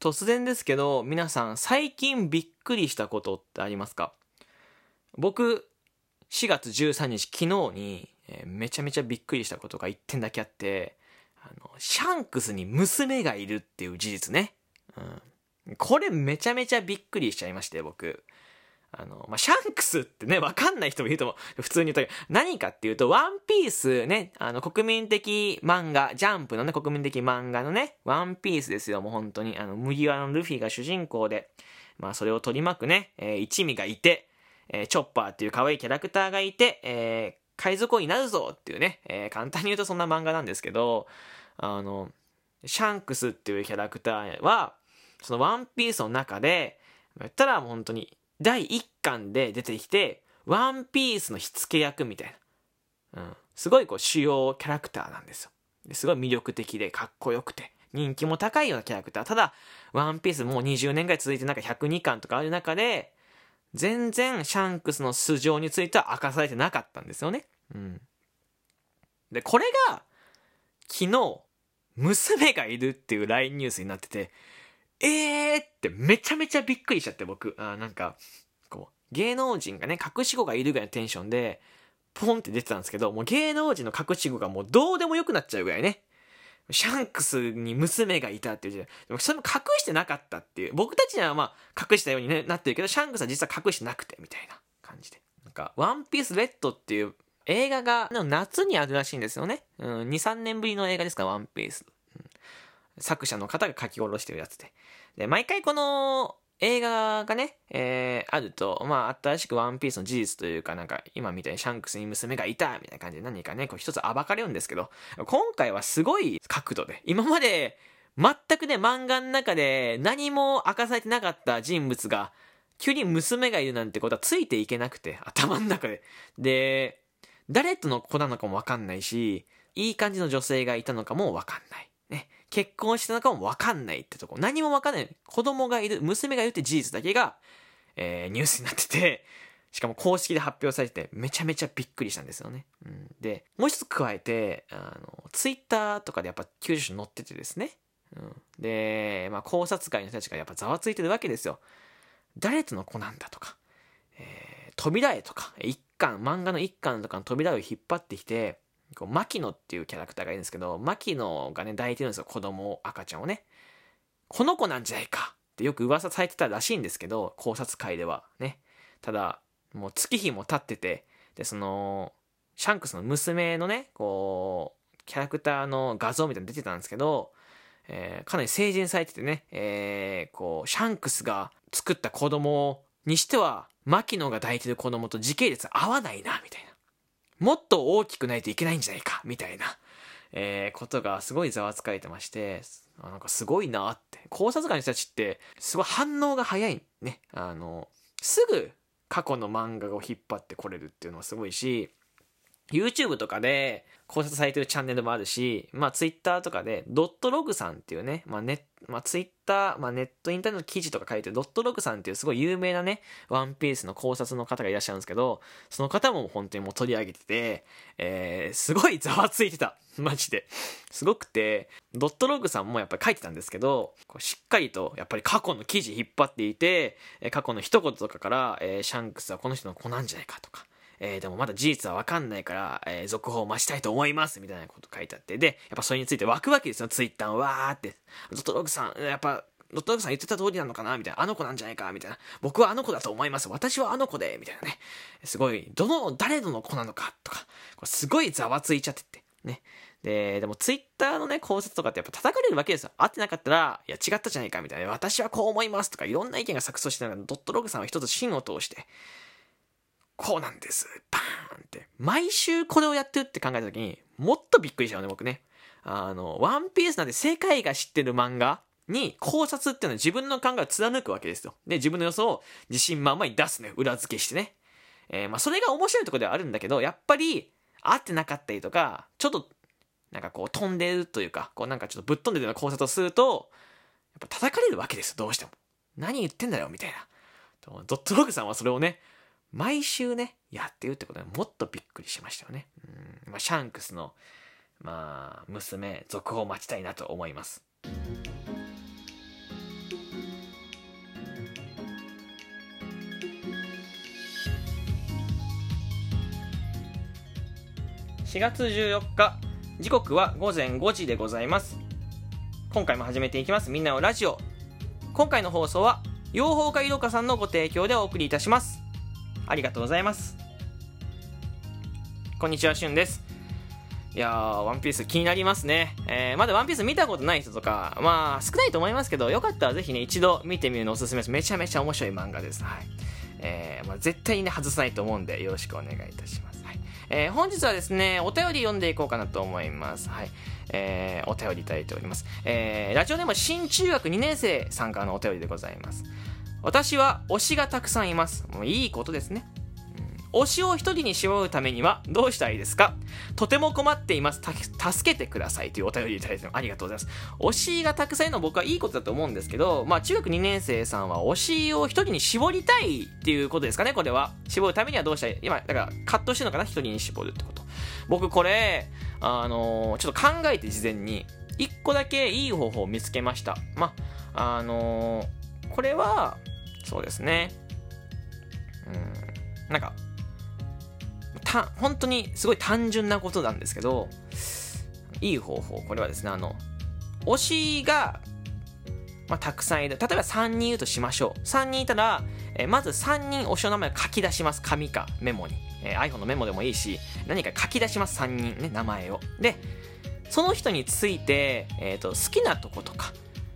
突然ですけど、皆さん最近びっくりしたことってありますか？僕、4月13日昨日に、えーめちゃめちゃびっくりしたことが1点だけあって、あの、シャンクスに娘がいるっていう事実ね。うん。これめちゃめちゃびっくりしちゃいまして、僕。あの、まあ、シャンクスってね、わかんない人もいると思う。普通に言うと。何かっていうと、ワンピースね、あの、国民的漫画、ジャンプのね、国民的漫画のね、ワンピースですよ、もう本当に。あの、麦わらのルフィが主人公で、まあ、それを取り巻くね、えー一味がいて、えーチョッパーっていう可愛いキャラクターがいて、えー海賊王になるぞっていうね、えー簡単に言うとそんな漫画なんですけど、あの、シャンクスっていうキャラクターは、そのワンピースの中で、言ったらもう本当に第1巻で出てきて、ワンピースの火付け役みたいな。うん。すごいこう主要キャラクターなんですよ。すごい魅力的でかっこよくて、人気も高いようなキャラクター。ただ、ワンピースもう20年ぐらい続いてなんか102巻とかある中で、全然シャンクスの素性については明かされてなかったんですよね。うん。で、これが、昨日、娘がいるっていう LINE ニュースになってて、えーってめちゃめちゃびっくりしちゃって僕。あなんか、こう、芸能人がね、隠し子がいるぐらいのテンションで、ポンって出てたんですけど、もう芸能人の隠し子がもうどうでもよくなっちゃうぐらいね。シャンクスに娘がいたっていう時代でもそれも隠してなかったっていう。僕たちにはまあ隠したように、なってるけど、シャンクスは実は隠してなくてみたいな感じで。なんか、ワンピースレッドっていう映画が夏にあるらしいんですよね。うん、2、3年ぶりの映画ですから、ワンピース。作者の方が書き下ろしてるやつで。で、毎回この映画がね、えーあると、まあ、新しくワンピースの事実というか、なんか、今みたいにシャンクスに娘がいた、みたいな感じで何かね、こう一つ暴かれるんですけど、今回はすごい角度で、今まで全くね、漫画の中で何も明かされてなかった人物が、急に娘がいるなんてことはついていけなくて、頭の中で。で、誰との子なのかもわかんないし、いい感じの女性がいたのかもわかんない。結婚してたのかもわかんないってとこ。何もわかんない。子供がいる、娘がいるって事実だけが、えーニュースになってて、しかも公式で発表されてて、めちゃめちゃびっくりしたんですよね。うん、で、もう一つ加えて、あの、ツイッターとかでやっぱ救助書載っててですね。うん、で、まあ考察会の人たちがやっぱざわついてるわけですよ。誰との子なんだとか、えー扉絵とか、一巻、漫画の一巻とかの扉絵を引っ張ってきて、こう、牧野っていうキャラクターがいるんですけど、牧野がね、抱いてるんですよ、子供、赤ちゃんをね。この子なんじゃないかってよく噂されてたらしいんですけど、考察会ではね。ただ、もう月日も経ってて、で、その、シャンクスの娘のね、こう、キャラクターの画像みたいなの出てたんですけど、えーかなり成人されててね、えーこう、シャンクスが作った子供にしては、牧野が抱いてる子供と時系列合わないな、みたいな。もっと大きくないといけないんじゃないか、みたいな、えーことがすごいざわつかれてまして、なんかすごいなって。考察官の人たちって、すごい反応が早いね。あの、すぐ過去の漫画を引っ張ってこれるっていうのはすごいし、YouTube とかで考察されてるチャンネルもあるし、まあ Twitter とかでドットログさんっていうね、まあネまあ Twitter、まあネットインターネット記事とか書いてドットログさんっていうすごい有名なね、ワンピースの考察の方がいらっしゃるんですけど、その方も本当にもう取り上げてて、えー、すごいざわついてた。マジで。すごくて、ドットログさんもやっぱり書いてたんですけど、こうしっかりとやっぱり過去の記事引っ張っていて、過去の一言とかから、えーシャンクスはこの人の子なんじゃないかとか、えーでもまだ事実はわかんないから、えー続報を待ちたいと思います、みたいなこと書いてあって、で、やっぱそれについて湧くわけですよ、ツイッターわーって。ドットログさん、やっぱ、ドットログさん言ってた通りなのかな？みたいな。あの子なんじゃないか？みたいな。僕はあの子だと思います。私はあの子でみたいなね。すごい、どの、誰の子なのかとか、これすごいざわついちゃってって。ね。で、でもツイッターのね、考察とかってやっぱ叩かれるわけですよ。合ってなかったら、いや違ったじゃないかみたいな。私はこう思いますとか、いろんな意見が錯綜してながら、ドットログさんは一つ芯を通して、こうなんです。バーンって。毎週これをやってるって考えた時に、もっとびっくりしちゃうね、僕ね。あの、ワンピースなんて世界が知ってる漫画に考察っていうのは自分の考えを貫くわけですよ。で、自分の予想を自信満々に出すね。裏付けしてね。えーまあ、それが面白いとこではあるんだけど、やっぱり、合ってなかったりとか、ちょっと、なんかこう飛んでるというか、こうなんかちょっとぶっ飛んでるような考察をすると、やっぱ叩かれるわけですよ、どうしても。何言ってんだよ、みたいな。ドットログさんはそれをね、毎週ね、やってるってことでもっとびっくりしましたよね。うん。まあ、シャンクスの、まあ、娘、続報を待ちたいなと思います。4月14日時刻は午前5時でございます。今回も始めていきます。みんなのラジオ。今回の放送は養蜂家いろかさんのご提供でお送りいたします。ありがとうございますこんにちはしゅんですいやー、ワンピース気になりますね。えー、まだワンピース見たことない人とか、まあ、少ないと思いますけど、よかったらぜひね、一度見てみるのおすすめです。めちゃめちゃ面白い漫画です。はい。えー、まあ、絶対にね、外さないと思うんで、よろしくお願いいたします。はい。えー、本日はですね、お便り読んでいこうかなと思います。はい。えー、お便りいただいております。えー、ラジオでも新中学2年生さんからのお便りでございます。私は推しがたくさんいます。もういいことですね。推しを一人に絞るためにはどうしたらいいですか？とても困っています。助けてくださいというお便りいただいてありがとうございます。推しがたくさんいるのは僕はいいことだと思うんですけど、まあ中学2年生さんは推しを一人に絞りたいっていうことですかね、これは。絞るためにはどうしたらいい？今、だから葛藤してるのかな？一人に絞るってこと。僕これ、あのー、ちょっと考えて事前に、一個だけいい方法を見つけました。まあ、あのー、これは、そうですね。うん、なんか、た、本当にすごい単純なことなんですけど、いい方法、これはですね、あの、推しが、まあ、たくさんいる。例えば3人いるとしましょう。3人いたら、えー、まず3人推しの名前を書き出します。紙かメモに。えー、iPhone のメモでもいいし、何か書き出します。3人ね、名前を。で、その人について、えっ、ー、と、好きなとことか、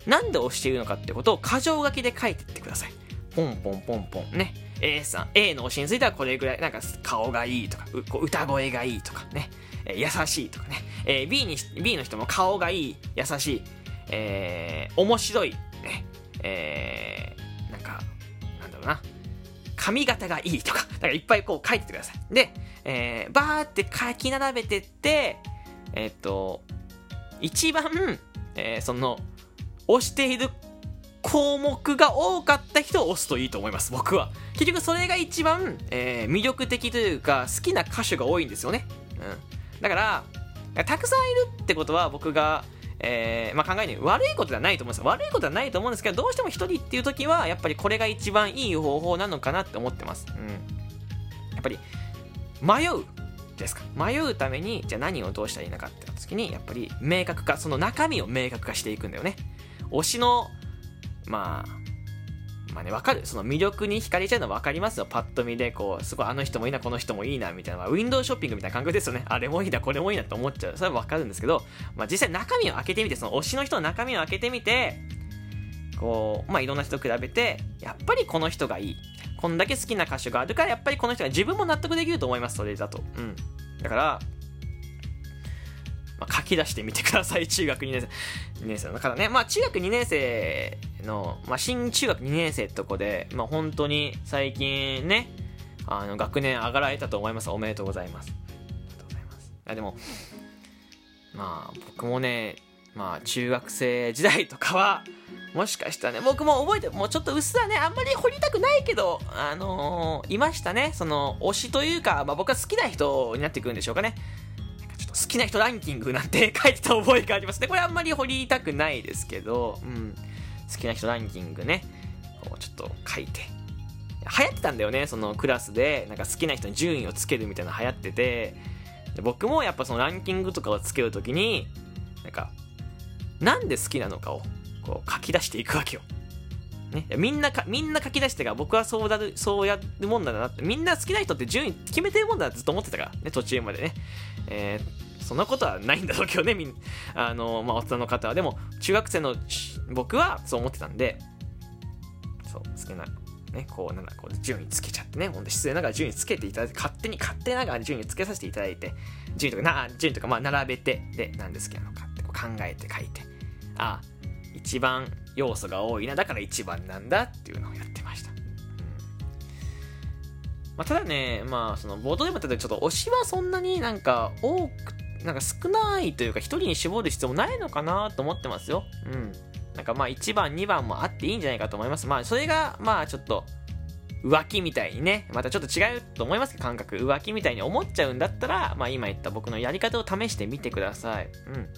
なんで推しているのかってことを箇条書きで書いていってください。ポンポンポンポン。ね。A さん、A の推しについてはこれぐらい、なんか顔がいいとか、歌声がいいとかね、えー、優しいとかね、えー、B に、B の人も顔がいい、優しい、えー、面白い、ね、えー、なんか、なんだろうな、髪型がいいとか、だからいっぱいこう書いててください。で、えー、バーって書き並べてって、えー、っと、一番、えー、その、推している項目が多かった人を押すといいと思います、僕は。結局それが一番、えー、魅力的というか、好きな歌手が多いんですよね。うん。だから、たくさんいるってことは僕が、えー、まあ、考えに悪いことではないと思うんです。悪いことはないと思うんですけど、どうしても一人っていう時は、やっぱりこれが一番いい方法なのかなって思ってます。うん。やっぱり、迷うですか？迷うために、じゃあ何をどうしたらいいのかって時に、やっぱり明確化、その中身を明確化していくんだよね。推しのまあ、まあね、わかる。その魅力に惹かれちゃうのはわかりますよ。パッと見で、こう、すごいあの人もいいな、この人もいいな、みたいな。ウィンドウショッピングみたいな感覚ですよね。あれもいいな、これもいいなって思っちゃう。それはわかるんですけど、まあ実際中身を開けてみて、その推しの人の中身を開けてみて、こう、まあいろんな人と比べて、やっぱりこの人がいい。こんだけ好きな歌手があるから、やっぱりこの人が自分も納得できると思います、それだと。うん。だから、まあ、書き出してみてください、中学2年生。2年生だからね、まあ中学2年生の、まあ新中学2年生ってとこで、まあ本当に最近ね、あの学年上がられたと思います。おめでとうございます。ありがとうございます。いやでも、まあ僕もね、まあ中学生時代とかは、もしかしたらね、僕も覚えて、もうちょっとうっすらね、あんまり掘りたくないけど、あのー、いましたね。その、推しというか、まあ僕は好きな人になってくるんでしょうかね。好きな人ランキングなんて書いてた覚えがありますね。これあんまり掘りたくないですけど、うん。好きな人ランキングね、こうちょっと書いて。流行ってたんだよね、そのクラスで、なんか好きな人に順位をつけるみたいなの流行ってて、で僕もやっぱそのランキングとかをつけるときに、なんか、なんで好きなのかをこう書き出していくわけよ。ね、みんなか、みんな書き出してから僕はそうだる、そうやるもんだなって、みんな好きな人って順位決めてるもんだなってずっと思ってたからね、途中までね。えー、そんなことはないんだろうけどね、みんあの、まあ、大人の方は。でも、中学生の僕はそう思ってたんで、そう、好きな、ね、こう、なんだ、こう、順位つけちゃってね、ほんと失礼ながら順位つけていただいて、勝手に、勝手ながら順位つけさせていただいて、順位とか、な、順位とか、まあ、並べて、で、なんで好きなのかって考えて書いて、あ、一番要素が多いな、だから一番なんだっていうのをやってました。まあ、ただね、まあ、その冒頭でも言ったとちょっと推しはそんなになんか多く、なんか少ないというか一人に絞る必要もないのかなと思ってますよ。うん。なんかまあ1番、2番もあっていいんじゃないかと思います。まあそれがまあちょっと浮気みたいにね、またちょっと違うと思いますけど、感覚。浮気みたいに思っちゃうんだったら、まあ今言った僕のやり方を試してみてください。うん。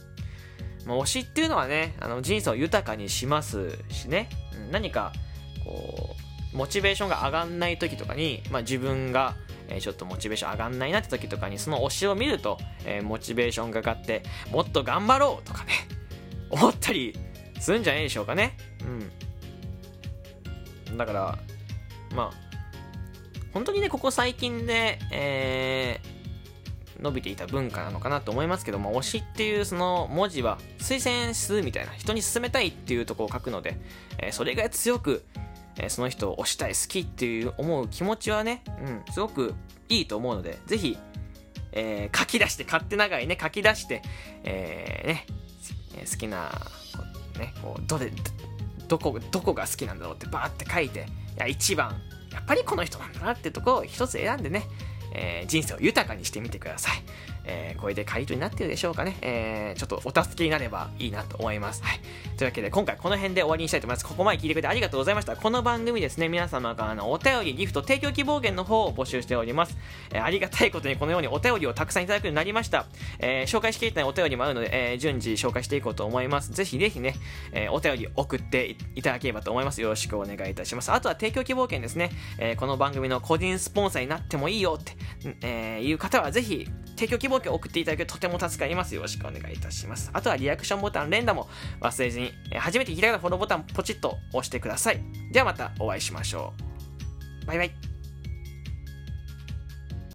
まあ、推しっていうのはね、あの人生を豊かにしますしね、うん、何か、こう、モチベーションが上がんない時とかに、まあ、自分が、え、ちょっとモチベーション上がんないなって時とかにその推しを見ると、え、モチベーションが上がってもっと頑張ろうとかね 思ったりするんじゃないでしょうかね。うん。だからまあ本当にねここ最近で、えー、伸びていた文化なのかなと思いますけども推しっていうその文字は推薦するみたいな人に勧めたいっていうとこを書くので、えー、それが強くえその人を推したい好きっていう思う気持ちはね、うん、すごくいいと思うので、ぜひ、えー、書き出して、勝手長いね、書き出して、えー、ね、好きな、ね、こう、どれ、どこ、どこが好きなんだろうってバーって書いて、いや、一番、やっぱりこの人なんだなってとこを一つ選んでね、えー、人生を豊かにしてみてください。えー、これで回答になってるでしょうかね。えー、ちょっとお助けになればいいなと思います。はい。というわけで、今回この辺で終わりにしたいと思います。ここまで聞いてくれてありがとうございました。この番組ですね、皆様からのお便り、ギフト、提供希望券の方を募集しております。えー、ありがたいことにこのようにお便りをたくさんいただくようになりました。え、紹介しきれないお便りもあるので、え、順次紹介していこうと思います。ぜひぜひね、え、お便り送っていただければと思います。よろしくお願いいたします。あとは提供希望券ですね。え、この番組の個人スポンサーになってもいいよって、え、いう方はぜひ、提供希望券を送っていただけるととても助かります。よろしくお願いいたします。あとはリアクションボタン、連打も忘れずにえ、初めて聞いた方フォローボタンポチッと押してください。ではまたお会いしましょう。バイバイ。